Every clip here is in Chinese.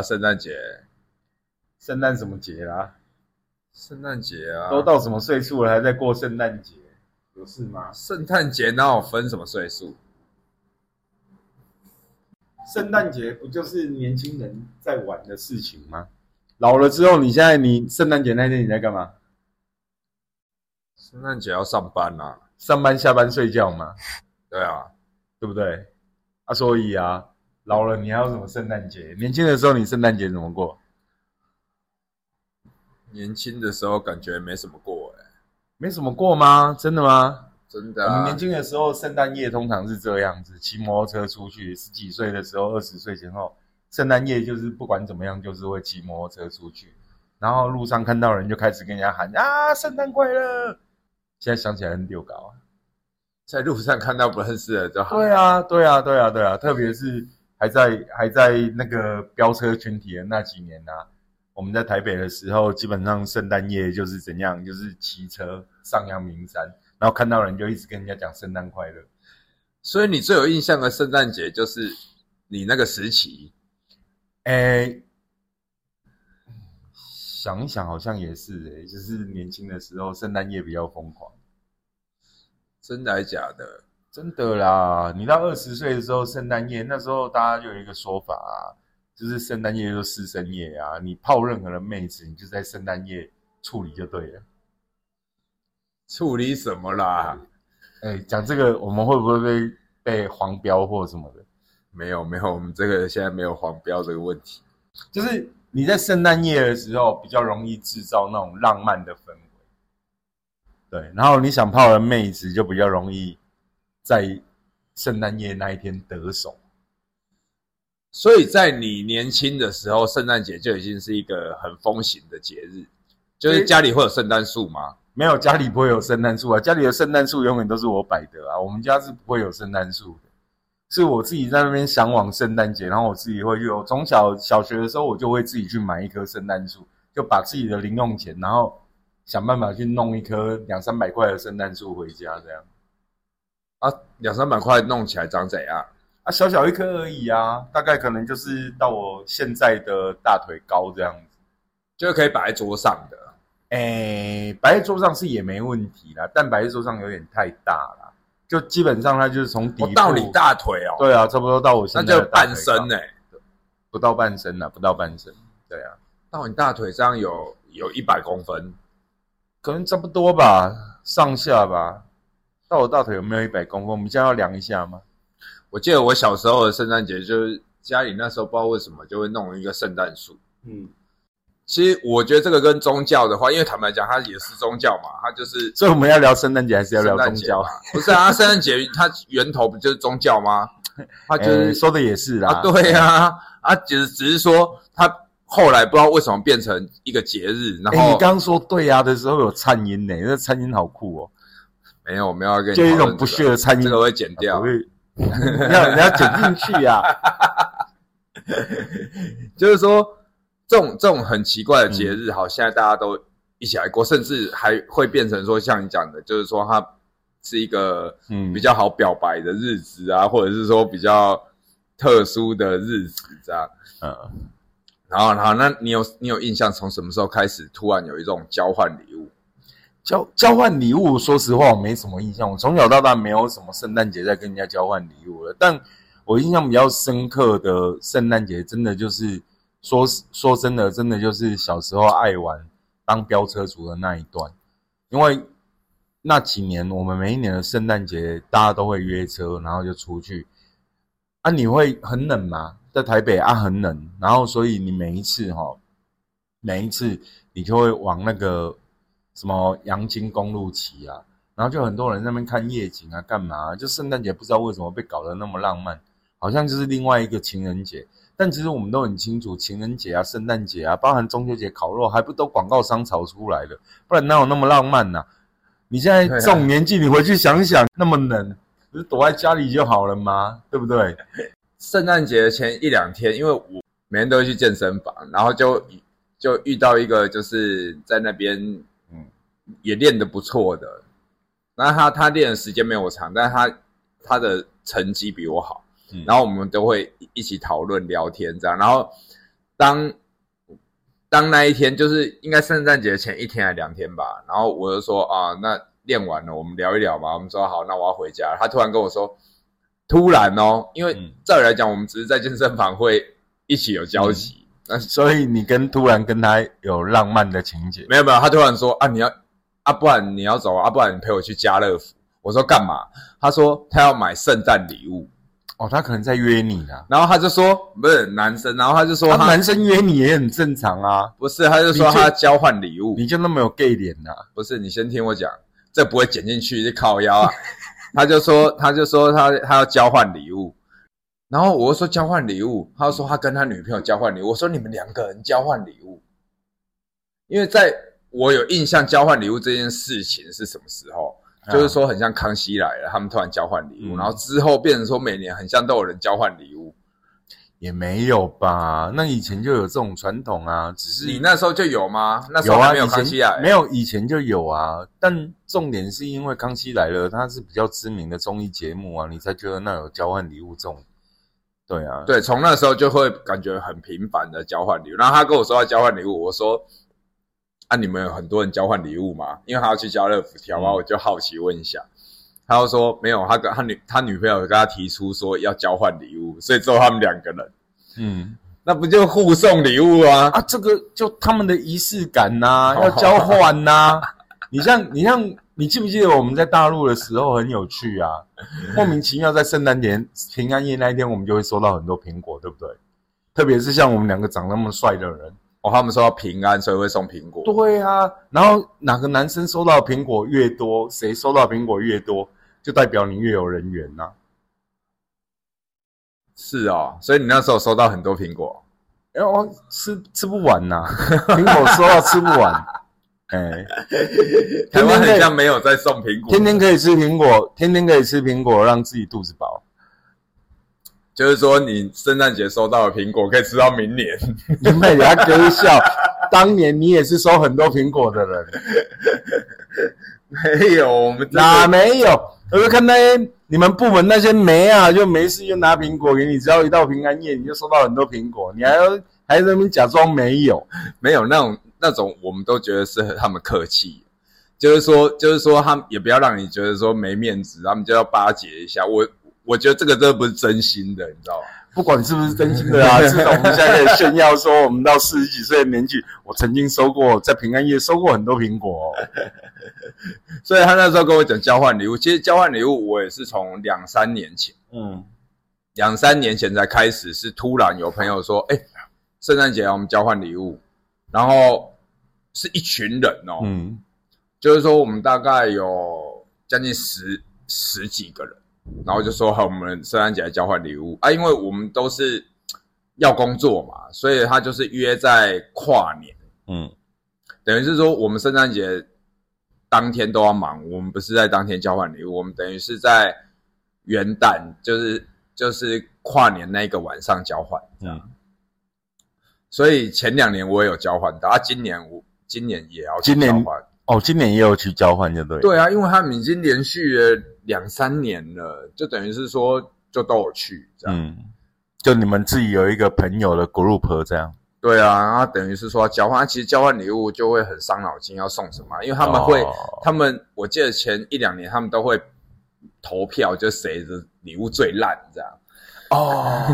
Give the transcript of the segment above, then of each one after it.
啊，圣诞节，圣诞什么节啦？圣诞节啊，都到什么岁数了还在过圣诞节？有事吗？圣诞节哪有分什么岁数？圣诞节不就是年轻人在玩的事情吗？老了之后，你现在你圣诞节那天你在干嘛？圣诞节要上班啊、上班下班睡觉吗？对啊，对不对？啊，所以啊，老了你还有什么圣诞节？年轻的时候你圣诞节怎么过？年轻的时候感觉没什么过哎、没什么过吗？真的吗？真的啊我们年，轻的时候，圣诞夜通常是这样子，骑摩托车出去。十几岁的时候，二十岁前后，圣诞夜就是不管怎么样，就是会骑摩托车出去，然后路上看到人就开始跟人家喊啊，圣诞快乐。现在想起来很丢搞啊。在路上看到不认识的就好。对啊，对啊，对啊，对啊，特别是还在还在那个飙车群体的那几年啊，我们在台北的时候，基本上圣诞夜就是怎样，就是骑车上阳明山，然后看到人就一直跟人家讲圣诞快乐。所以你最有印象的圣诞节就是你那个时期，诶，想一想好像也是诶，就是年轻的时候圣诞夜比较疯狂。真的还假的？真的啦，你到二十岁的时候，圣诞夜那时候大家就有一个说法啊，就是圣诞夜就是师生夜啊，你泡任何的妹子，你就在圣诞夜处理就对了。处理什么啦？哎，讲这个我们会不会被被黄标或什么的？没有没有，我们这个现在没有黄标这个问题。就是你在圣诞夜的时候比较容易制造那种浪漫的氛围，对，然后你想泡的妹子就比较容易在圣诞夜那一天得手。所以在你年轻的时候，圣诞节就已经是一个很风行的节日，就是家里会有圣诞树吗？没有家里不会有圣诞树啊，家里的圣诞树永远都是我摆的啊。我们家是不会有圣诞树的，是我自己在那边向往圣诞节，然后我自己会去。我从小小学的时候，我就会自己去买一棵圣诞树，就把自己的零用钱，然后想办法去弄一棵两三百块的圣诞树回家，这样啊，两三百块弄起来长怎样？啊，小小一颗而已啊，大概可能就是到我现在的大腿高这样子。就是可以摆在桌上的。诶，摆在桌上是也没问题啦，但摆在桌上有点太大了，就基本上它就是从底到你大腿哦，对啊，差不多到我那就现在的大腿半身呢、高不到半身了，不到半身，对啊，到你大腿上有有一百公分，可能差不多吧，上下吧。到我大腿有没有一百公分？我们现在要量一下吗？我记得我小时候的圣诞节，就是家里那时候不知道为什么就会弄一个圣诞树。嗯，其实我觉得这个跟宗教的话，因为坦白讲，它也是宗教嘛，它就是所以我们要聊圣诞节还是要聊宗教？不是啊，圣诞节它源头不就是宗教吗？他就诶是说的也是啦，啊，对啊，啊，只只是说它后来不知道为什么变成一个节日，然诶。后你刚刚说对呀、的时候有颤音呢，那颤音好酷哦，没有，我们要跟你就一种不屑的颤音，这个会剪掉不。会要人家剪进去啊。就是说，这种这种很奇怪的节日，好，现在大家都一起来过，甚至还会变成说，像你讲的，就是说它是一个嗯比较好表白的日子啊，或者是说比较特殊的日子这样。嗯，然后，然后，那你有你有印象，从什么时候开始突然有一种交换礼物？交交换礼物，说实话我没什么印象。我从小到大没有什么圣诞节在跟人家交换礼物了。但我印象比较深刻的圣诞节，真的就是说说真的，真的就是小时候爱玩当飙车族的那一段。因为那几年我们每一年的圣诞节，大家都会约车，然后就出去。啊，你会很冷吗？在台北啊，很冷。然后所以你每一次哈、每一次你就会往那个什么阳金公路骑啊，然后就很多人在那边看夜景啊，干嘛、就圣诞节不知道为什么被搞得那么浪漫，好像就是另外一个情人节。但其实我们都很清楚，情人节啊、圣诞节啊，包含中秋节烤肉，还不都广告商炒出来的？不然哪有那么浪漫呐、你现在这种年纪，你回去想想，那么冷，不是躲在家里就好了吗？对不对？圣诞节前一两天，因为我每天都会去健身房，然后就就遇到一个就是在那边也练得不错的，那他他练的时间没有我长，但是他他的成绩比我好，嗯。然后我们都会一起讨论聊天这样，然后当当那一天就是应该圣诞节前一天还两天吧，然后我就说啊，那练完了，我们聊一聊嘛。我们说好，那我要回家。他突然跟我说，突然哦，因为照理来讲，我们只是在健身房会一起有交集，那所以你跟突然跟他有浪漫的情节？没有没有，他突然说啊，你要啊，不然你要走啊，不然你陪我去家乐福。我说干嘛？他说他要买圣诞礼物。哦，他可能在约你呢，然后他就说不是男生，然后他就说男生约你也很正常啊，不是，他就说他交换礼物，你就那么有 gay 脸呐？不是，你先听我讲，这不会剪进去，就靠腰啊。他就说，他就说他他要交换礼物，然后我说交换礼物，他说他跟他女朋友交换礼物，我说你们两个人交换礼物，因为在我有印象交换礼物这件事情是什么时候？就是说，很像康熙来了，他们突然交换礼物，然后之后变成说每年很像都有人交换礼物，也没有吧？那以前就有这种传统啊，只是你那时候就有吗？那时候还没有康熙来，没有以前就有啊。但重点是因为康熙来了，它是比较知名的综艺节目啊，你才觉得那有交换礼物这种。对啊，对，从那时候就会感觉很频繁的交换礼物。然后他跟我说要交换礼物，我说。啊，你们有很多人交换礼物吗？因为他要去家乐福挑嘛，我就好奇问一下。他就说没有，他跟他女他女朋友跟他提出说要交换礼物，所以只有他们两个人，嗯，那不就互送礼物啊？啊，这个就他们的仪式感呐，要交换呐。你像你像你记不记得我们在大陆的时候很有趣啊？莫名其妙在圣诞节平安夜那一天，我们就会收到很多苹果，对不对？特别是像我们两个长那么帅的人。哦，他们说要平安，所以会送苹果。对啊，然后哪个男生收到苹果越多，谁收到苹果越多，就代表你越有人缘呐。是哦，所以你那时候收到很多苹果，哎，我吃吃不完呐，苹果收到吃不完。哎，台湾好像没有在送苹果，天天可以吃苹果，天天可以吃苹果，让自己肚子饱。就是说，你圣诞节收到的苹果可以吃到明年。你们人家哥笑，当年你也是收很多苹果的人。没有，我们哪没有？我就看那些你们部门那些没啊，就没事就拿苹果给你。只要一到平安夜，你就收到很多苹果。你还要还在那边假装没有，没有那种那种，我们都觉得是他们客气。就是说，就是说，他们也不要让你觉得说没面子，他们就要巴结一下我。我觉得这个真的不是真心的，你知道吗？不管是不是真心的啊，至少我们现在可以炫耀说，我们到四十几岁的年纪，我曾经收过在平安夜收过很多苹果。哦 所以他那时候跟我讲交换礼物，其实交换礼物我也是从两三年前，嗯，两三年前才开始，是突然有朋友说，哎，圣诞节我们交换礼物，然后是一群人哦，嗯，就是说我们大概有将近十十几个人。然后就说好，我们圣诞节来交换礼物。啊，因为我们都是要工作嘛，所以他就是约在跨年，嗯，等于是说我们圣诞节当天都要忙，我们不是在当天交换礼物，我们等于是在元旦，就是就是跨年那个晚上交换，嗯，所以前两年我也有交换到，啊，今年我今年也要交换。哦，今年也有去交换，就对。对啊，因为他们已经连续了两三年了，就等于是说就都有去这样。嗯，就你们自己有一个朋友的 group 这样。对啊，然后等于是说交换，其实交换礼物就会很伤脑筋，要送什么？因为他们会，他们我记得前一两年他们都会投票，就谁的礼物最烂这样。哦，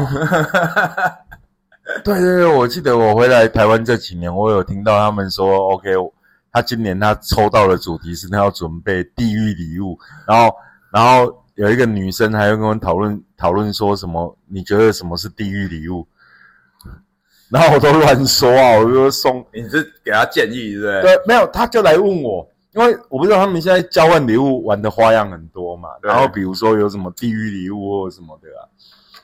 对对对，我记得我回来台湾这几年，我有听到他们说，OK。他今年他抽到的主题是他要准备地狱礼物，然后然后有一个女生还要跟我们讨论讨论说什么？你觉得什么是地狱礼物？然后我都乱说啊，我就说送你是给他建议对不对？对，没有，他就来问我，因为我不知道他们现在交换礼物玩的花样很多嘛。然后比如说有什么地狱礼物或什么的啊，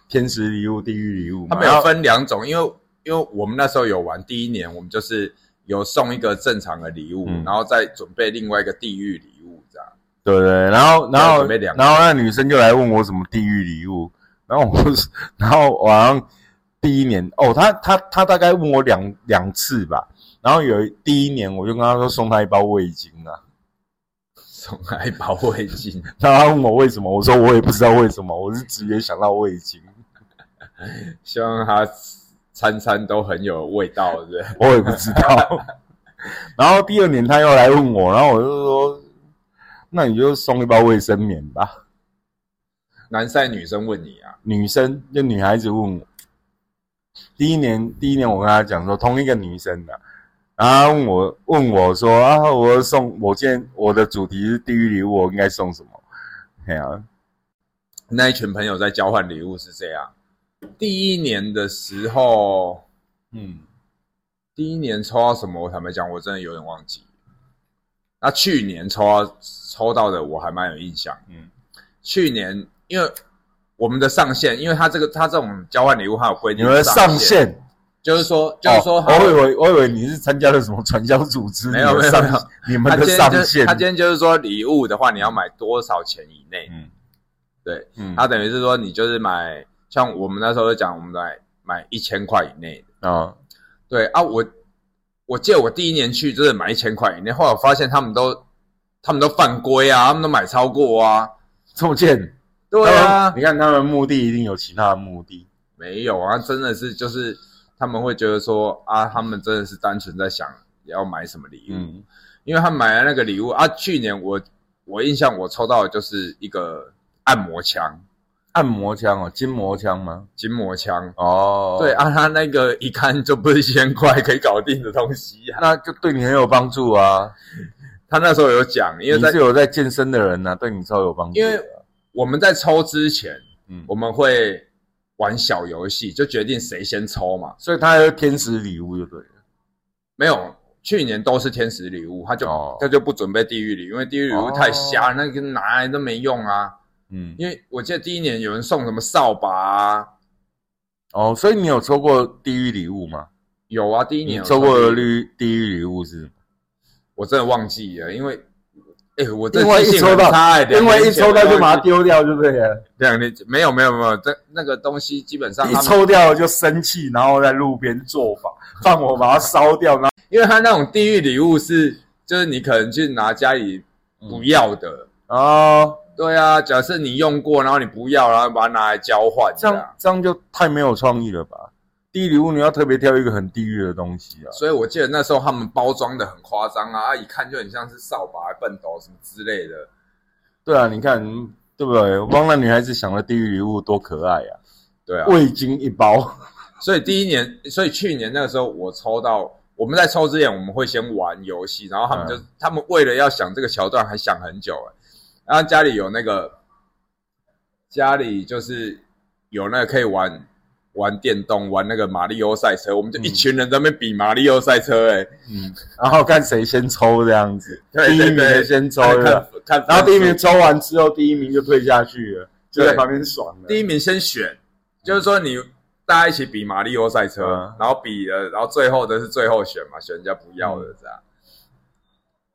天使礼物、地狱礼物，他们有分两种，因为因为我们那时候有玩，第一年我们就是。有送一个正常的礼物，然后再准备另外一个地狱礼物，这样。对不对？然后，然后，然后那女生就来问我什么地狱礼物，然后我，然后我好像第一年哦，她她她大概问我两两次吧，然后有第一年我就跟她说送她一包味精啊，送她一包味精，她问我为什么，我说我也不知道为什么，我是直接想到味精，希望她。餐餐都很有味道，对不对？我也不知道。然后第二年他又来问我，然后我就说：“那你就送一包卫生棉吧。”男生女生问你啊？女生就女孩子问我。第一年，第一年我跟他讲说，同一个女生的，然后问我问我说啊，我送我今天我的主题是地狱礼物，我应该送什么？哎呀，那一群朋友在交换礼物是这样。第一年的时候，嗯。第一年抽到什么？我坦白讲，我真的有点忘记。那去年抽到抽到的，我还蛮有印象。嗯，去年因为我们的上限，因为他这个他这种交换礼物，它有规定。你们上限就是说，就是说，我以为我以为你是参加了什么传销组织？没有没有没有，你们的上限。他今天就是说，礼物的话，你要买多少钱以内？嗯，对，嗯，他等于是说，你就是买，像我们那时候讲，我们买买一千块以内的啊。对啊，我我记得我第一年去就是买一千块以内，后来我发现他们都他们都犯规啊，他们都买超过啊，这么贱。对啊，你看他们目的一定有其他的目的，没有啊，真的是就是他们会觉得说啊，他们真的是单纯在想要买什么礼物，因为他买了那个礼物啊，去年我我印象我抽到的就是一个按摩枪。按摩枪哦，筋膜枪吗？筋膜枪哦，对啊，他那个一看就不是一千块可以搞定的东西啊，那就对你很有帮助啊。他那时候有讲，因为你是有在健身的人呢，对你超有帮助。因为我们在抽之前，嗯，我们会玩小游戏，就决定谁先抽嘛，所以他有天使礼物就对了。没有，去年都是天使礼物，他就他就不准备地狱礼，因为地狱礼物太瞎，那个拿来都没用啊。嗯，因为我记得第一年有人送什么扫把啊，哦，所以你有抽过地狱礼物吗？有啊，第一年抽过的绿地狱礼物是，我真的忘记了，因为，哎，我因为一抽到，因为一抽到就把它丢掉，对不对？两年没有没有没有，这那个东西基本上一抽掉了就生气，然后在路边做法 放火把它烧掉，然后因为他那种地狱礼物是，就是你可能去拿家里不要的哦。对啊，假设你用过，然后你不要，然后把它拿来交换，这样这样就太没有创意了吧？地狱礼物你要特别挑一个很地狱的东西啊。所以我记得那时候他们包装的很夸张啊，一看就很像是扫把、笨斗什么之类的。对啊，你看对不对？帮那女孩子想的地狱礼物多可爱啊！对啊，味精一包。所以第一年，所以去年那个时候我抽到，我们在抽之前我们会先玩游戏，然后他们就他们为了要想这个桥段还想很久哎。然后家里有那个，家里就是有那个可以玩玩电动、玩那个马里奥赛车，我们就一群人在那边比马里奥赛车，哎，嗯，然后看谁先抽这样子，第一名先抽，看，看，然后第一名抽完之后，第一名就退下去了，就在旁边爽。第一名先选，就是说你大家一起比马里奥赛车，然后比了，然后最后的是最后选嘛，选人家不要的这样。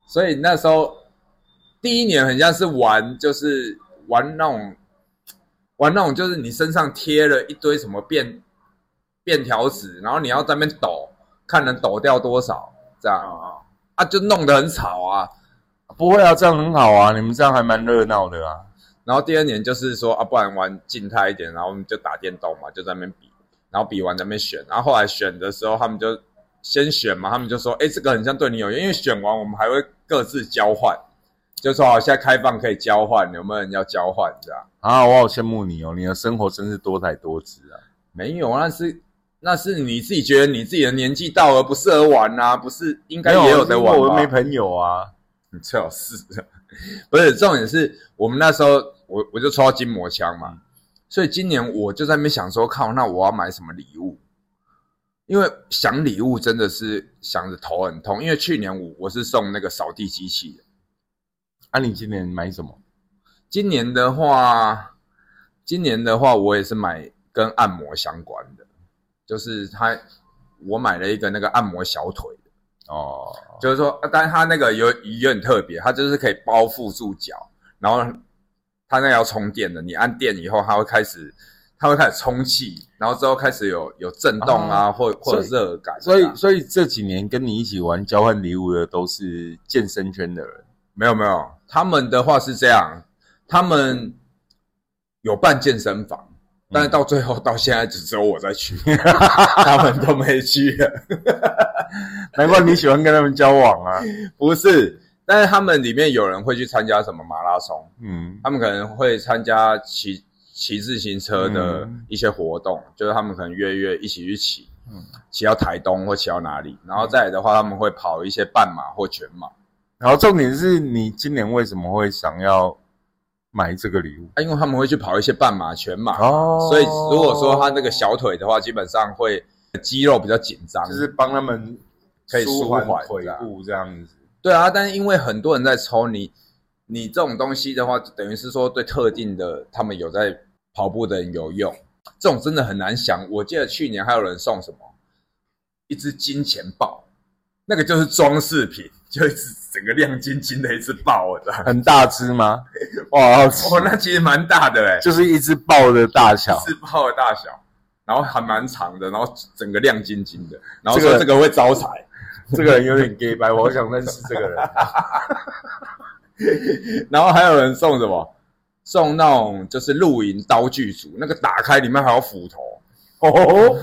所以那时候。第一年很像是玩，就是玩那种，玩那种，就是你身上贴了一堆什么便便条纸，然后你要在那边抖，看能抖掉多少，这样啊，啊，就弄得很吵啊。不会啊，这样很好啊，你们这样还蛮热闹的啊。然后第二年就是说啊，不然玩静态一点，然后我们就打电动嘛，就在那边比，然后比完在那边选，然后后来选的时候，他们就先选嘛，他们就说，哎，这个很像对你有用，因为选完我们还会各自交换。就说好，现在开放可以交换，有没有人要交换这样啊？我好羡慕你哦，你的生活真是多彩多姿啊！没有，那是那是你自己觉得你自己的年纪到了不适合玩啊，不是应该也有的玩我没朋友啊，你最好是，不是重点是我们那时候我我就抽到筋膜枪嘛，所以今年我就在那边想说，靠，那我要买什么礼物？因为想礼物真的是想着头很痛，因为去年我我是送那个扫地机器的。那你今年买什么？今年的话，今年的话，我也是买跟按摩相关的，就是他，我买了一个那个按摩小腿的哦，就是说，但是它那个有有点特别，它就是可以包覆住脚，然后它那要充电的，你按电以后，它会开始，它会开始充气，然后之后开始有有震动啊，或或者热感。所以，所以这几年跟你一起玩交换礼物的都是健身圈的人。没有没有，他们的话是这样，他们有办健身房，但是到最后到现在只只有我在去，他们都没去了。难怪你喜欢跟他们交往啊？不是，但是他们里面有人会去参加什么马拉松，嗯，他们可能会参加骑骑自行车的一些活动，就是他们可能约约一起去骑，嗯，骑到台东或骑到哪里，然后再来的话，他们会跑一些半马或全马。然后重点是你今年为什么会想要？买这个礼物啊，因为他们会去跑一些半马、全马哦，所以如果说他那个小腿的话，基本上会肌肉比较紧张，就是帮他们可以舒缓腿部这样子。对啊，但是因为很多人在抽你，你这种东西的话，等于是说对特定的他们有在跑步的人有用，这种真的很难想。我记得去年还有人送什么一只金钱豹，那个就是装饰品。就一只整个亮晶晶的一只豹，很大只吗？哇，哦，那其实蛮大的哎，就是一只豹的大小，一只豹的大小，然后还蛮长的，然后整个亮晶晶的，然后说这个会招财，这个人有点 gay 白，我好想认识这个人。然后还有人送什么？送那种就是露营刀具组，那个打开里面还有斧头哦。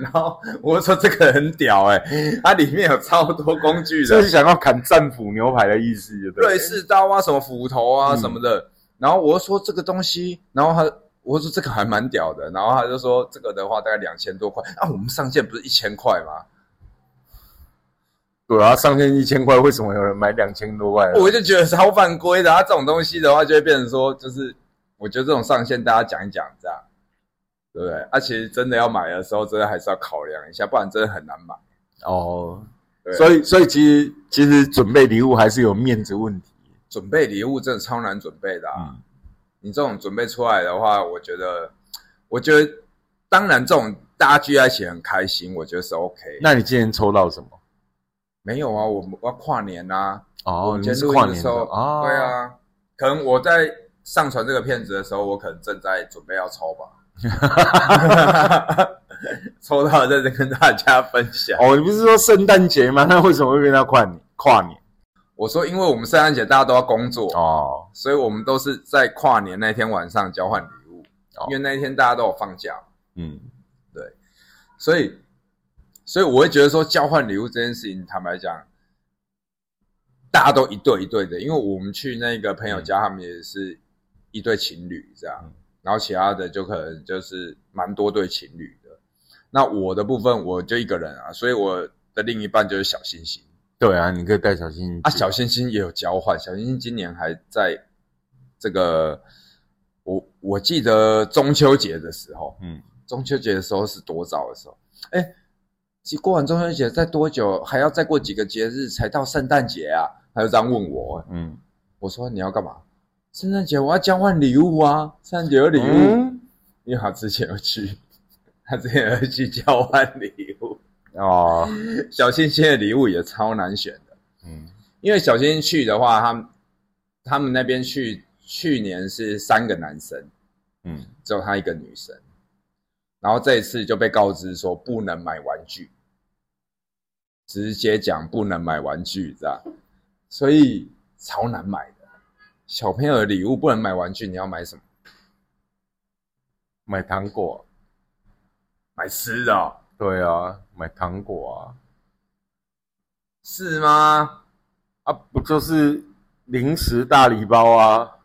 然后我说这个很屌哎，它里面有超多工具的，就是想要砍战斧牛排的意思，对瑞士刀啊，什么斧头啊什么的。然后我说这个东西，然后他我说这个还蛮屌的，然后他就说这个的话大概两千多块啊，我们上线不是一千块吗？对啊，上线一千块，为什么有人买两千多块？我就觉得超犯规的，他这种东西的话就会变成说，就是我觉得这种上线大家讲一讲这样。对不对？啊，其实真的要买的时候，真的还是要考量一下，不然真的很难买哦。所以，所以其实其实准备礼物还是有面子问题。准备礼物真的超难准备的啊！你这种准备出来的话，我觉得，我觉得，当然这种大家聚在一起很开心，我觉得是 OK。那你今天抽到什么？没有啊，我我要跨年呐。哦，你是跨年的时候啊？对啊，可能我在上传这个片子的时候，我可能正在准备要抽吧。抽到在这跟大家分享哦，你不是说圣诞节吗？那为什么会变到跨年？跨年？我说，因为我们圣诞节大家都要工作哦，所以我们都是在跨年那天晚上交换礼物，因为那一天大家都有放假。嗯，对，所以，所以我会觉得说交换礼物这件事情，坦白讲，大家都一对一对的，因为我们去那个朋友家，他们也是一对情侣这样。然后其他的就可能就是蛮多对情侣的，那我的部分我就一个人啊，所以我的另一半就是小星星。对啊，你可以带小星星啊，小星星也有交换，小星星今年还在这个，我我记得中秋节的时候，嗯，中秋节的时候是多早的时候？哎，其过完中秋节再多久？还要再过几个节日才到圣诞节啊？他就这样问我，嗯，我说你要干嘛？圣诞节我要交换礼物啊！圣诞节有礼物，因为他之前有去，他之前有去交换礼物。哦。小星星的礼物也超难选的，嗯，因为小星星去的话，他他们那边去去年是三个男生，嗯，只有他一个女生，然后这一次就被告知说不能买玩具，直接讲不能买玩具，这样，所以超难买的。小朋友的礼物不能买玩具，你要买什么？买糖果，买吃的。对啊，买糖果啊，是吗？啊，不就是零食大礼包啊？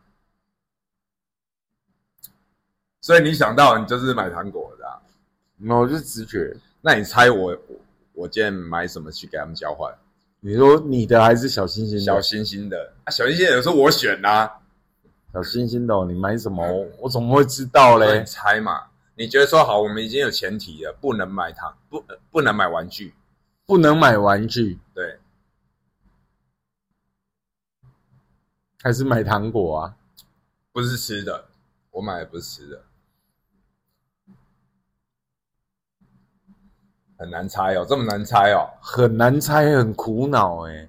所以你想到你就是买糖果的，啊？没有，就是直觉。那你猜我我今天买什么去给他们交换？你说你的还是小星星的？小星星的啊，小星星有时候我选呐。小星星的，你买什么？我怎么会知道嘞？猜嘛？你觉得说好，我们已经有前提了，不能买糖，不不能买玩具，不能买玩具，对，还是买糖果啊？不是吃的，我买的不是吃的。很难猜哦，这么难猜哦，很难猜，很苦恼哎。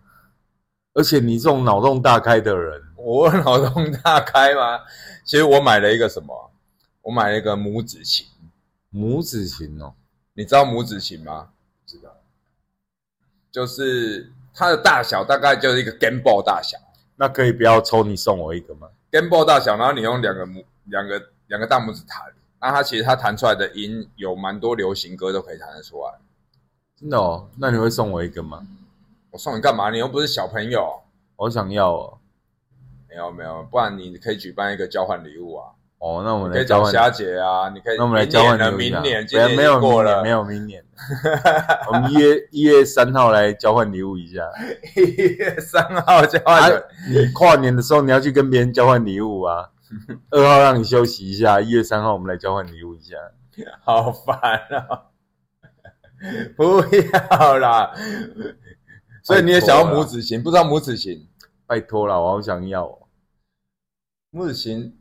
而且你这种脑洞大开的人，我脑洞大开吗？其实我买了一个什么？我买了一个拇指琴。拇指琴哦，你知道拇指琴吗？知道。就是它的大小大概就是一个 Game Boy 大小。那可以不要抽，你送我一个吗？Game Boy 大小，然后你用两个拇两个两个大拇指弹。那他其实他弹出来的音有蛮多流行歌都可以弹得出来。真的哦？那你会送我一个吗？我送你干嘛？你又不是小朋友。我想要哦。没有没有，不然你可以举办一个交换礼物啊。哦，那我们可以找霞姐啊，你可以。那我们来交换明年，今年没有过了，没有明年。我们一月一月三号来交换礼物一下。一月三号交换。你跨年的时候你要去跟别人交换礼物啊。二号让你休息一下，一月三号我们来交换礼物一下。好烦啊！不要啦。所以你也想要拇指型？不知道拇指型？拜托了，我好想要。母子型。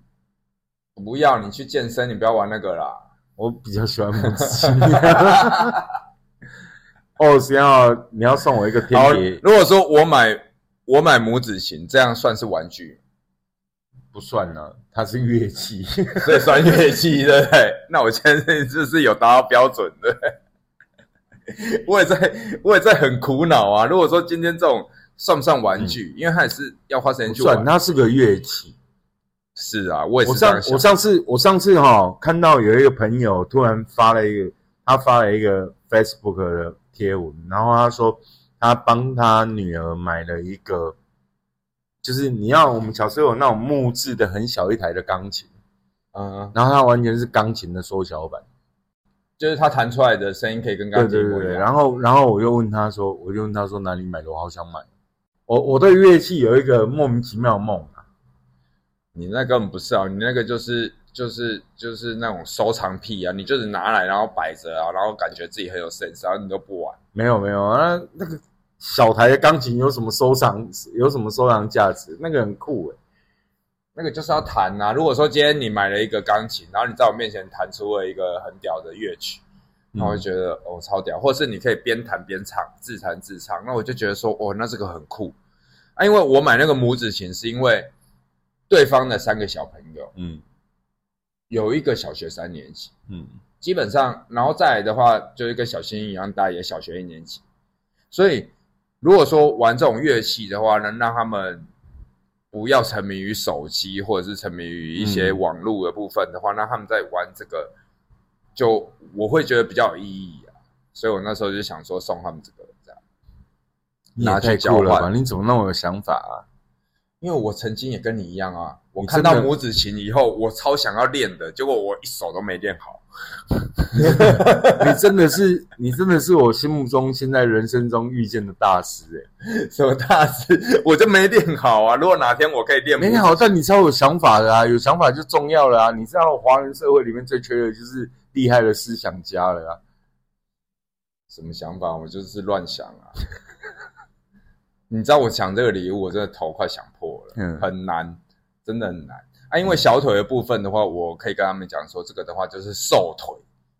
不要你去健身，你不要玩那个啦。我比较喜欢拇指型。哦，行啊，你要送我一个天碟。如果说我买我买拇指型，这样算是玩具？不算呢，它是乐器，所以算乐器，对不对？那我现在就是有达到标准的。我也在，我也在很苦恼啊。如果说今天这种算不算玩具？因为它也是要花时间去玩，它是个乐器。是啊，我也是。我上我上次我上次哈看到有一个朋友突然发了一个，他发了一个 Facebook 的贴文，然后他说他帮他女儿买了一个，就是你要我们小时候有那种木质的很小一台的钢琴，嗯，然后它完全是钢琴的缩小版，就是它弹出来的声音可以跟钢琴一样。然后然后我又问他说，我就问他说哪里买的，我好想买。我我对乐器有一个莫名其妙的梦。你那根本不是啊，你那个就是就是就是那种收藏癖啊，你就是拿来然后摆着啊，然后感觉自己很有 sense，然后你都不玩。没有没有啊，那个小台的钢琴有什么收藏有什么收藏价值？那个很酷诶，那个就是要弹啊。如果说今天你买了一个钢琴，然后你在我面前弹出了一个很屌的乐曲，那我就觉得哦超屌，或者是你可以边弹边唱，自弹自唱，那我就觉得说哦那这个很酷啊。因为我买那个拇指琴是因为。对方的三个小朋友，嗯，有一个小学三年级，嗯，基本上，然后再来的话，就是跟小新一样大，也小学一年级。所以，如果说玩这种乐器的话，能让他们不要沉迷于手机，或者是沉迷于一些网络的部分的话，那他们在玩这个，就我会觉得比较有意义啊。所以我那时候就想说送他们这个这样，拿去交换。你怎么那么有想法啊？因为我曾经也跟你一样啊，我看到拇指琴以后，我超想要练的，结果我一手都没练好。你真的是，你真的是我心目中现在人生中遇见的大师哎！什么大师？我就没练好啊！如果哪天我可以练，没练好，但你超有想法的啊，有想法就重要了啊！你知道华人社会里面最缺的就是厉害的思想家了啊！什么想法？我就是乱想啊！你知道我抢这个礼物，我真的头快想破了，嗯，很难，真的很难啊！因为小腿的部分的话，我可以跟他们讲说，这个的话就是瘦腿，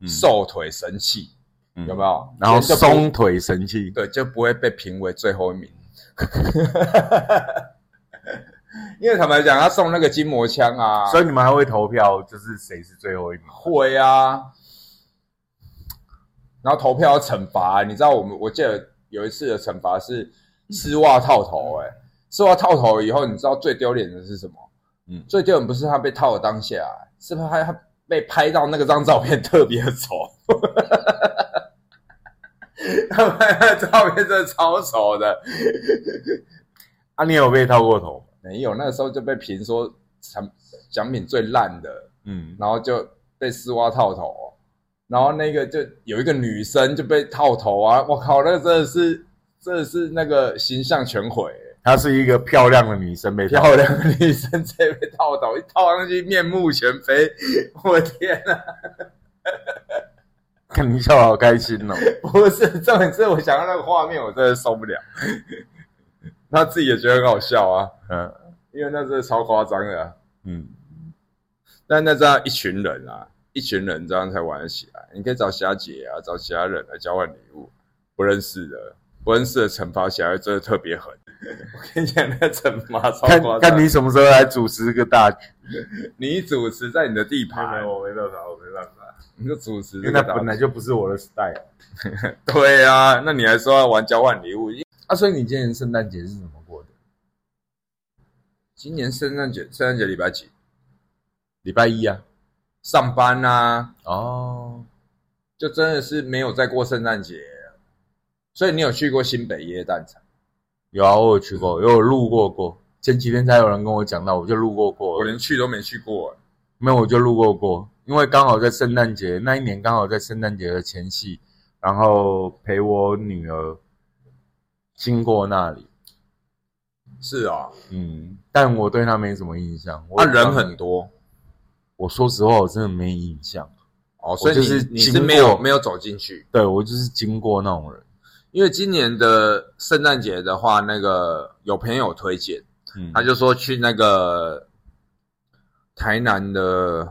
瘦腿神器，有没有？然后松腿神器，对，就不会被评为最后一名。因为坦白讲，他送那个筋膜枪啊，所以你们还会投票，就是谁是最后一名？会啊，然后投票要惩罚，你知道我们我记得有一次的惩罚是。丝袜套头，哎，丝袜套头以后，你知道最丢脸的是什么？嗯，最丢脸不是他被套的当下，是不是他他被拍到那个张照片特别丑？他拍的照片真的超丑的。啊，你有被套过头？没有，那个时候就被评说奖奖品最烂的，嗯，然后就被丝袜套头，然后那个就有一个女生就被套头啊！我靠，那个真的是。真的是那个形象全毁，她是一个漂亮的女生，被漂亮的女生直接被套头，一套上去面目全非，我天哪！看你笑好开心哦，不是，重点是我想到那个画面，我真的受不了。他自己也觉得很好笑啊，嗯，因为那真的超夸张的，嗯。但那这样一群人啊，一群人这样才玩得起来。你可以找霞姐啊，找其他人来交换礼物，不认识的。不认识的惩罚起来真的特别狠，我跟你讲，那惩罚超夸张。看你什么时候来主持这个大局，你主持在你的地盘，我没办法，我没办法。你就主持，因为那本来就不是我的 style。对啊，那你还说要玩交换礼物？啊，所以你今年圣诞节是怎么过的？今年圣诞节，圣诞节礼拜几？礼拜一啊。上班啊，哦，就真的是没有在过圣诞节。所以你有去过新北耶诞城？有啊，我有去过，有路过过。前几天才有人跟我讲到，我就路过过。我连去都没去过，没有我就路过过，因为刚好在圣诞节那一年，刚好在圣诞节的前夕，然后陪我女儿经过那里。是啊，嗯，但我对他没什么印象。他人很多，我说实话，我真的没印象。哦，所以就是你是没有没有走进去？对，我就是经过那种人。因为今年的圣诞节的话，那个有朋友推荐，他就说去那个台南的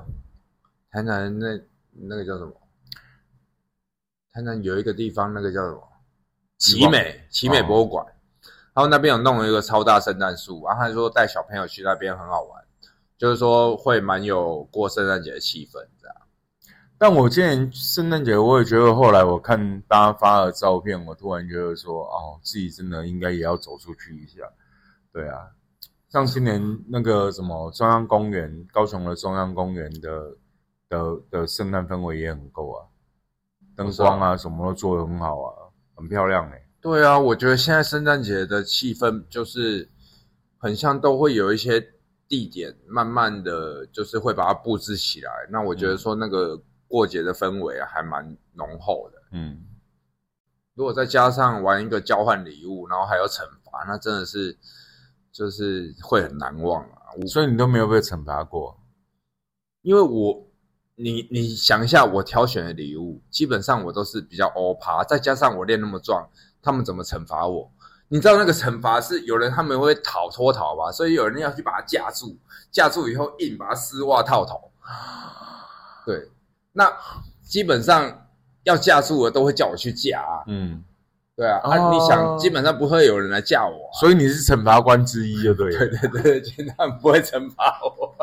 台南那那个叫什么？台南有一个地方，那个叫什么？奇美奇美博物馆，然后那边有弄了一个超大圣诞树，然后他说带小朋友去那边很好玩，就是说会蛮有过圣诞节的气氛。但我今年圣诞节，我也觉得后来我看大家发的照片，我突然觉得说，哦，自己真的应该也要走出去一下。对啊，像今年那个什么中央公园，高雄的中央公园的的的圣诞氛围也很够啊，灯光啊什么都做的很好啊，很漂亮哎。对啊，我觉得现在圣诞节的气氛就是很像都会有一些地点，慢慢的就是会把它布置起来。那我觉得说那个。过节的氛围啊，还蛮浓厚的。嗯，如果再加上玩一个交换礼物，然后还有惩罚，那真的是就是会很难忘啊。所以你都没有被惩罚过？因为我，你你想一下，我挑选的礼物，基本上我都是比较欧趴，再加上我练那么壮，他们怎么惩罚我？你知道那个惩罚是有人他们会逃脱逃吧？所以有人要去把它架住，架住以后硬把它丝袜套头。对。那基本上要嫁住的都会叫我去嫁啊，嗯，对啊，啊，你想基本上不会有人来嫁我，所以你是惩罚官之一，就对了，对对对，基本上不会惩罚我，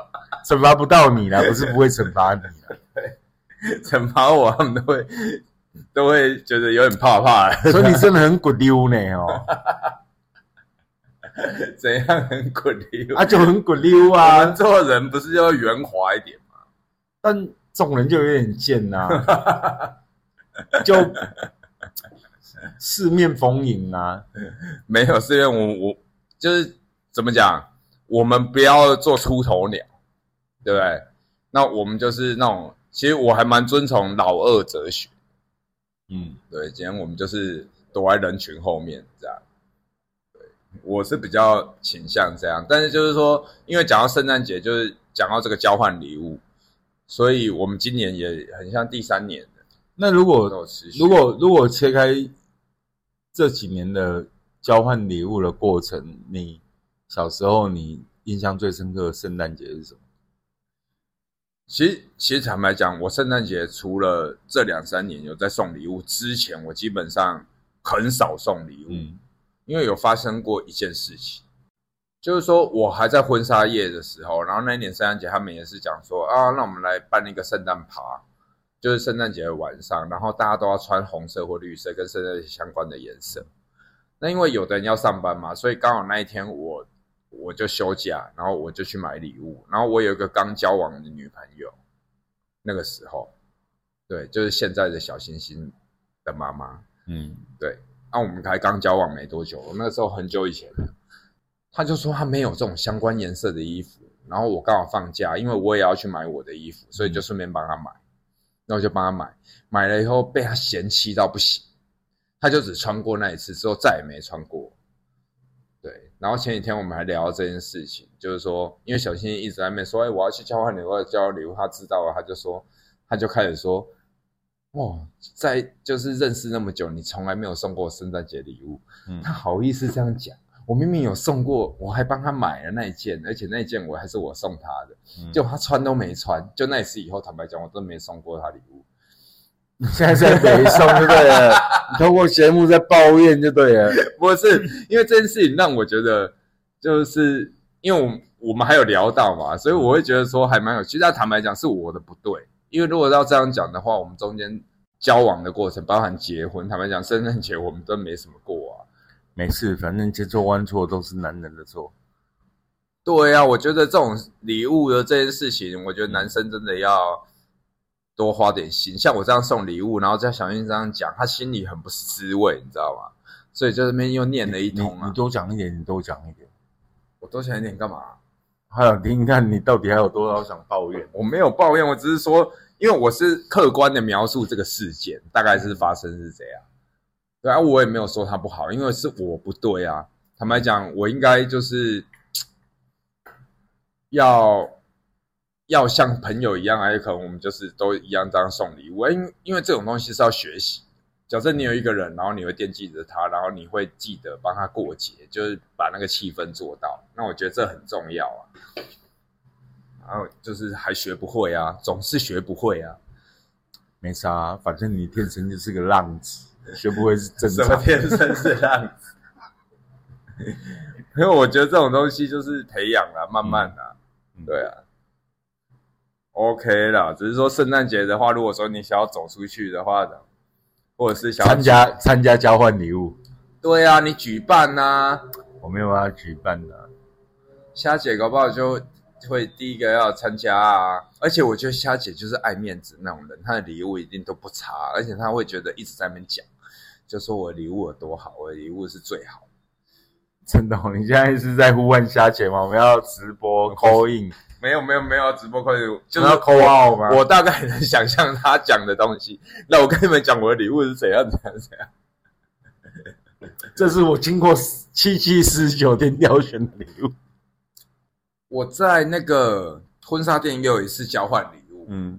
惩罚不到你了，不是不会惩罚你了，对，惩罚我他们都会都会觉得有点怕怕，所以你真的很滚溜呢哦，怎样很滚溜？啊，就很滚溜啊，我们做人不是要圆滑一点吗？但。众人就有点贱呐，就四面逢迎啊，没有四面我我就是怎么讲，我们不要做出头鸟，对不对？那我们就是那种，其实我还蛮遵从老二哲学，嗯，对，今天我们就是躲在人群后面这样，对，我是比较倾向这样，但是就是说，因为讲到圣诞节，就是讲到这个交换礼物。所以，我们今年也很像第三年的。那如果如果如果切开这几年的交换礼物的过程，你小时候你印象最深刻的圣诞节是什么？其实，其实坦白讲，我圣诞节除了这两三年有在送礼物之前，我基本上很少送礼物，因为有发生过一件事情。就是说，我还在婚纱夜的时候，然后那一年圣诞节，他们也是讲说啊，那我们来办一个圣诞趴，就是圣诞节的晚上，然后大家都要穿红色或绿色跟圣诞节相关的颜色。那因为有的人要上班嘛，所以刚好那一天我我就休假，然后我就去买礼物。然后我有一个刚交往的女朋友，那个时候，对，就是现在的小星星的妈妈，嗯，对。那我们才刚交往没多久，那个时候很久以前。他就说他没有这种相关颜色的衣服，然后我刚好放假，因为我也要去买我的衣服，所以就顺便帮他买，那我就帮他买，买了以后被他嫌弃到不行，他就只穿过那一次之后再也没穿过。对，然后前几天我们还聊到这件事情，就是说，因为小新一直在那说，哎，我要去交换礼物，交换礼物，他知道了，他就说，他就开始说，哇，在就是认识那么久，你从来没有送过圣诞节礼物，他好意思这样讲。我明明有送过，我还帮他买了那一件，而且那一件我还是我送他的，就他穿都没穿。就那一次以后，坦白讲，我都没送过他礼物。你 现在在没送就对了，你通过节目在抱怨就对了。不是因为这件事情让我觉得，就是因为我我们还有聊到嘛，所以我会觉得说还蛮有。其实坦白讲是我的不对，因为如果要这样讲的话，我们中间交往的过程，包含结婚，坦白讲圣诞节我们都没什么过啊。没事，反正千错万错都是男人的错。对呀，我觉得这种礼物的这件事情，我觉得男生真的要多花点心。像我这样送礼物，然后再小心这样讲，他心里很不是滋味，你知道吗？所以在这边又念了一通啊。你多讲一点，你多讲一点。我多讲一点干嘛？还想听看你到底还有多少想抱怨？我没有抱怨，我只是说，因为我是客观的描述这个事件，大概是发生是这样。对啊，我也没有说他不好，因为是我不对啊。坦白讲，我应该就是 要要像朋友一样，还有可能我们就是都一样这样送礼物。因因为这种东西是要学习。假设你有一个人，然后你会惦记着他，然后你会记得帮他过节，就是把那个气氛做到。那我觉得这很重要啊。然后就是还学不会啊，总是学不会啊。没啥，反正你天生就是个浪子，学不会是正常。什么天生是浪子？因为我觉得这种东西就是培养啊，慢慢的。对啊。OK 啦，只是说圣诞节的话，如果说你想要走出去的话的。或者是想参加参加交换礼物，对啊，你举办呐，我没有办法举办的。虾姐搞不好就会第一个要参加啊，而且我觉得虾姐就是爱面子那种人，她的礼物一定都不差，而且她会觉得一直在那边讲，就说我礼物有多好，我的礼物是最好。的。陈董，你现在是在呼唤虾姐吗？我们要直播 call in。没有没有没有直播 call in，，就是要扣号吗？我大概能想象他讲的东西。那我跟你们讲，我的礼物是怎样怎样怎样。这是我经过七七四十九天挑选的礼物。我在那个婚纱店也有一次交换礼物，嗯，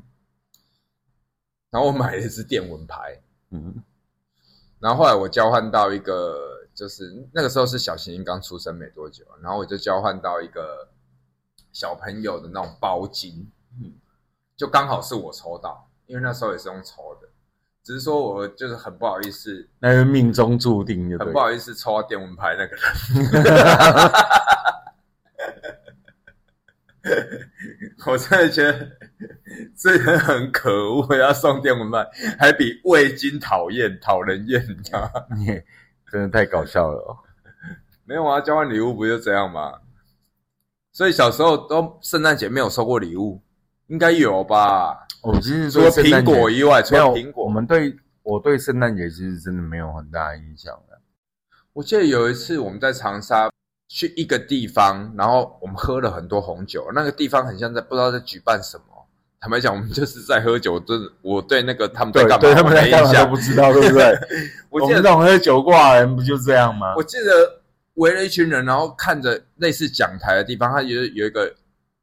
然后我买了一支电蚊拍，嗯，然后后来我交换到一个，就是那个时候是小行星刚出生没多久，然后我就交换到一个。小朋友的那种包巾，嗯，就刚好是我抽到，因为那时候也是用抽的，只是说我就是很不好意思，那是命中注定，很不好意思抽到电蚊拍那个人，我真的觉得 这人很可恶，要送电蚊拍，还比味精讨厌讨人厌，你知道吗？你真的太搞笑了哦，没有啊，交换礼物不就这样吗？所以小时候都圣诞节没有收过礼物，应该有吧？我其实除了苹果以外，除了苹果，我们对我对圣诞节其实真的没有很大的印象的。我记得有一次我们在长沙去一个地方，然后我们喝了很多红酒，那个地方很像在不知道在举办什么。坦白讲，我们就是在喝酒，真我对那个他们在干嘛，对他们在干嘛都不知道，对不对？我记得那种喝酒挂人不就这样吗？我记得。围了一群人，然后看着类似讲台的地方，它有有一个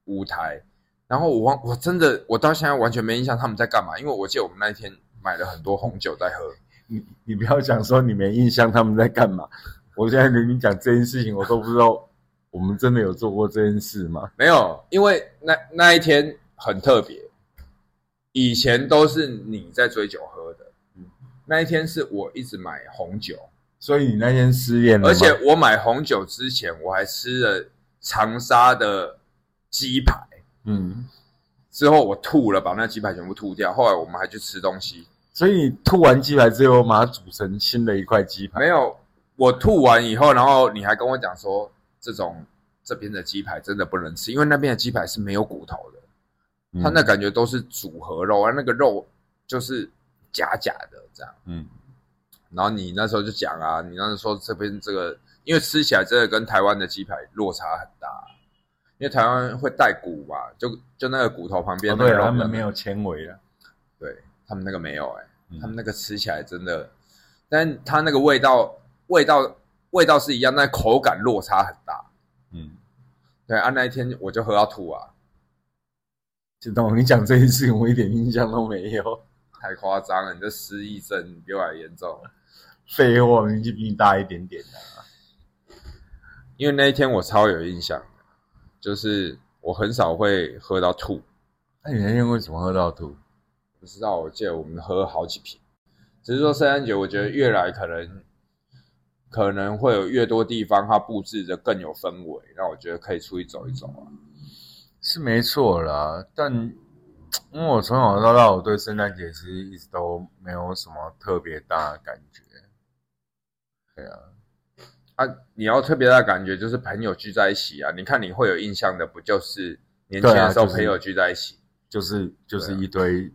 舞台。然后我忘，我真的我到现在完全没印象他们在干嘛，因为我记得我们那一天买了很多红酒在喝。你你不要讲说你没印象他们在干嘛，我现在跟你讲这件事情，我都不知道我们真的有做过这件事吗？没有，因为那那一天很特别，以前都是你在追酒喝的，那一天是我一直买红酒。所以你那天失恋了，而且我买红酒之前，我还吃了长沙的鸡排，嗯，之后我吐了，把那鸡排全部吐掉。后来我们还去吃东西，所以你吐完鸡排之后，把它煮成新的一块鸡排。没有，我吐完以后，然后你还跟我讲说，这种这边的鸡排真的不能吃，因为那边的鸡排是没有骨头的，它那感觉都是组合肉啊，那个肉就是假假的这样，嗯。然后你那时候就讲啊，你那时候说这边这个，因为吃起来真的跟台湾的鸡排落差很大，因为台湾会带骨嘛，就就那个骨头旁边，对，他们没有纤维啊，对他们那个没有哎，他们那个吃起来真的，但它那个味道味道味道是一样，但口感落差很大，嗯，对啊，那一天我就喝到吐啊，知道你讲这件事情，我一点印象都没有，太夸张了，你这失忆症比我还严重。废话，年纪比你大一点点的，因为那一天我超有印象，就是我很少会喝到吐。那你那天为什么喝到吐？不知道，我记得我们喝了好几瓶。只是说圣诞节，我觉得越来可能可能会有越多地方它布置的更有氛围，让我觉得可以出去走一走啊。是没错啦，但因为我从小到大，我对圣诞节其实一直都没有什么特别大的感觉。对啊，啊，你要特别的感觉就是朋友聚在一起啊！你看你会有印象的，不就是年轻的时候朋友聚在一起，就是就是一堆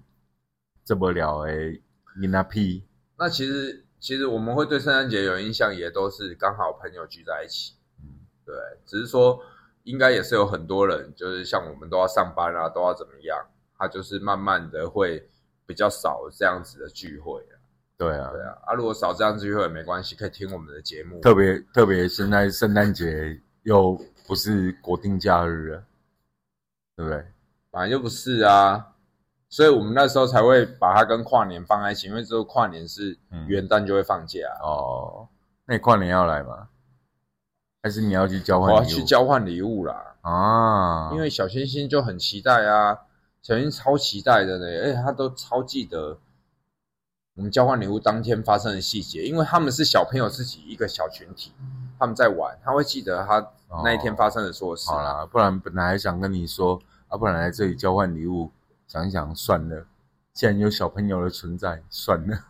这么了诶，你那屁？那其实其实我们会对圣诞节有印象，也都是刚好朋友聚在一起。嗯，对，只是说应该也是有很多人，就是像我们都要上班啊，都要怎么样，他就是慢慢的会比较少这样子的聚会啊。对啊，对啊，啊，如果少这样聚会也没关系，可以听我们的节目。特别特别，现在圣诞节又不是国定假日了，对不对？本来就不是啊，所以我们那时候才会把它跟跨年放在一起，因为之后跨年是元旦就会放假哦。那你跨年要来吗？还是你要去交换？我要去交换礼物啦！啊，因为小星星就很期待啊，小星超期待的呢，而且他都超记得。我们交换礼物当天发生的细节，因为他们是小朋友自己一个小群体，他们在玩，他会记得他那一天发生的所有事。好啦，不然本来还想跟你说，啊，不然来这里交换礼物，想一想算了。既然有小朋友的存在，算了。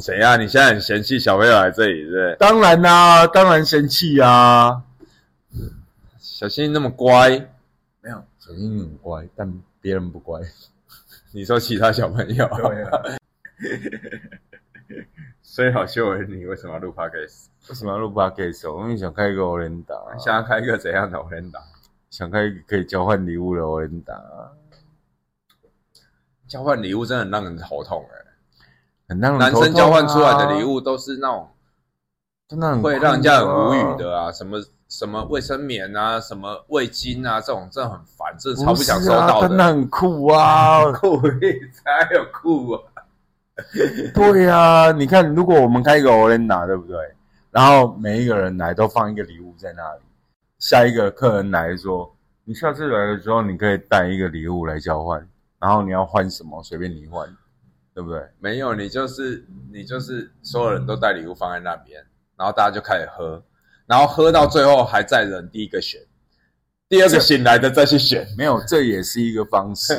谁啊？你现在很嫌弃小朋友来这里，对不对？当然啦，当然嫌弃啊。小新那么乖，没有，小新很乖，但别人不乖。你说其他小朋友？对啊。所以好秀恩，你为什么要录 podcast？为什么要录 podcast？我们想开一个 o l e 想要开一个怎样的 o l e 想开一个可以交换礼物的 o l e 交换礼物真的很让人头痛哎，很让人男生交换出来的礼物都是那种，真的会让人家很无语的啊，什么什么卫生棉啊，什么味巾啊，这种真的很烦，真的超不想收到的。真的很酷啊，酷才有酷啊。对呀，你看，如果我们开一个 o l e n a 对不对？然后每一个人来都放一个礼物在那里，下一个客人来说，你下次来的时候，你可以带一个礼物来交换，然后你要换什么，随便你换，对不对？没有，你就是你就是所有人都带礼物放在那边，然后大家就开始喝，然后喝到最后还在人第一个选。第二个醒来的再去选，没有，这也是一个方式。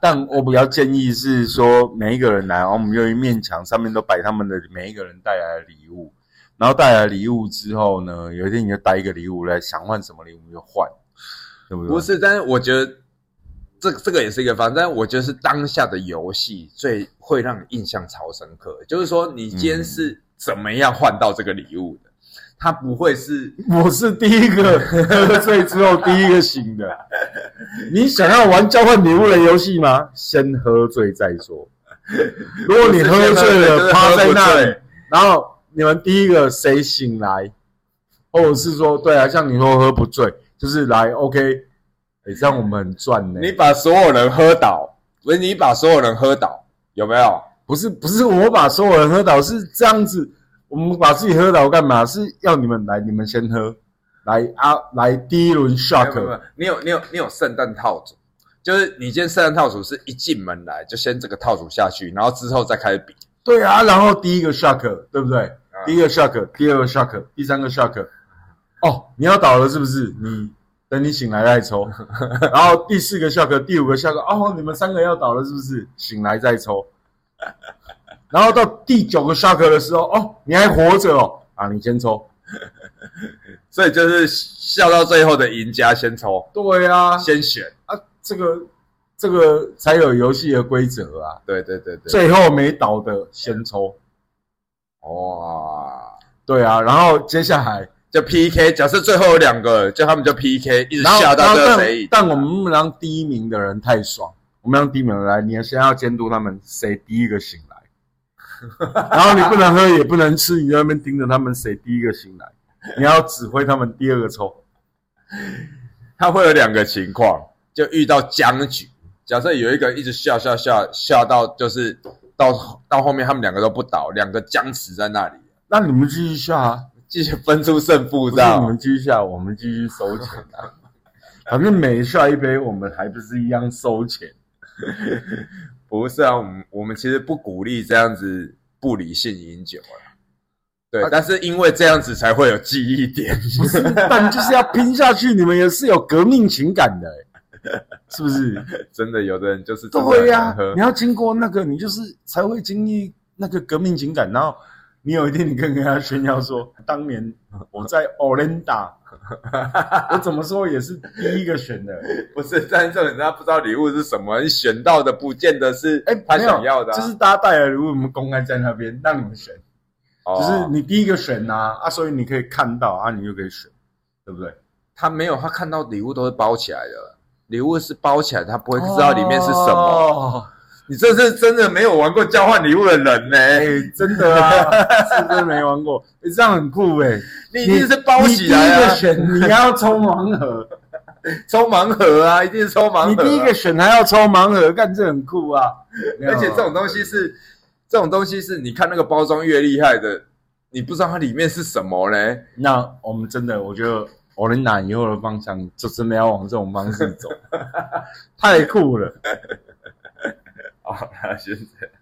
但我比较建议是说，每一个人来，然后我们用一面墙上面都摆他们的每一个人带来的礼物，然后带来礼物之后呢，有一天你就带一个礼物来，想换什么礼物就换，对不对？不是，但是我觉得这这个也是一个方，但我觉得是当下的游戏最会让你印象超深刻，就是说你今天是怎么样换到这个礼物的。他不会是，我是第一个 喝醉之后第一个醒的。你想要玩交换礼物的游戏吗？先喝醉再说。如果你喝醉了趴在那里，然后你们第一个谁醒来，或者是说，对啊，像你说喝不醉，就是来 OK，这样我们很赚呢。你把所有人喝倒，不是你把所有人喝倒，有没有？不是，不是我把所有人喝倒，是这样子。我们把自己喝倒干嘛？是要你们来，你们先喝，来啊，来第一轮 shock。你有你有你有圣诞套组，就是你今天圣诞套组是一进门来就先这个套组下去，然后之后再开始比。对啊，然后第一个 shock，对不对？第一个 shock，第二个 shock，第三个 shock。哦，你要倒了是不是？你等你醒来再抽。然后第四个 shock，第五个 shock。哦，你们三个要倒了是不是？醒来再抽。然后到第九个 shock 的时候，哦，你还活着哦，啊，你先抽，所以就是笑到最后的赢家先抽，对啊，先选啊，这个这个才有游戏的规则啊，对对对对，最后没倒的先抽，哇，对啊，然后接下来就 PK，假设最后有两个，叫他们就 PK，一直下到这谁，但我们不能让第一名的人太爽，我们让第一名来，你要先要监督他们谁第一个醒来。然后你不能喝也不能吃，你在那边盯着他们谁第一个醒来，你要指挥他们第二个抽。他会有两个情况，就遇到僵局。假设有一个一直笑笑笑笑到就是到到后面他们两个都不倒，两个僵持在那里，那你们继续笑啊，继续分出胜负，知道你们继续笑，我们继续收钱啊。反正每下一杯，我们还不是一样收钱。不是啊，我们我们其实不鼓励这样子不理性饮酒啊。对，但是因为这样子才会有记忆点，但就是要拼下去。你们也是有革命情感的，是不是？真的，有的人就是对呀。你要经过那个，你就是才会经历那个革命情感，然后你有一天你跟人家炫耀说，当年我在 Olinda，我怎么说也是第一个选的，不是？但是人家不知道礼物是什么，你选到的不见得是哎他想要的，就是大家带来礼物，我们公开在那边让你们选，就是你第一个选呐啊，所以你可以看到啊，你就可以选，对不对？他没有，他看到礼物都是包起来的，礼物是包起来，他不会知道里面是什么。你这是真的没有玩过交换礼物的人呢？真的啊，是真的没玩过。你这样很酷哎！你一定是包起来啊！选你要抽盲盒，抽盲盒啊！一定是抽盲盒。你第一个选还要抽盲盒，干这很酷啊！而且这种东西是，这种东西是，你看那个包装越厉害的，你不知道它里面是什么嘞。那我们真的，我觉得。我的拿以后的方向就真的要往这种方式走，太酷了！好，那现在。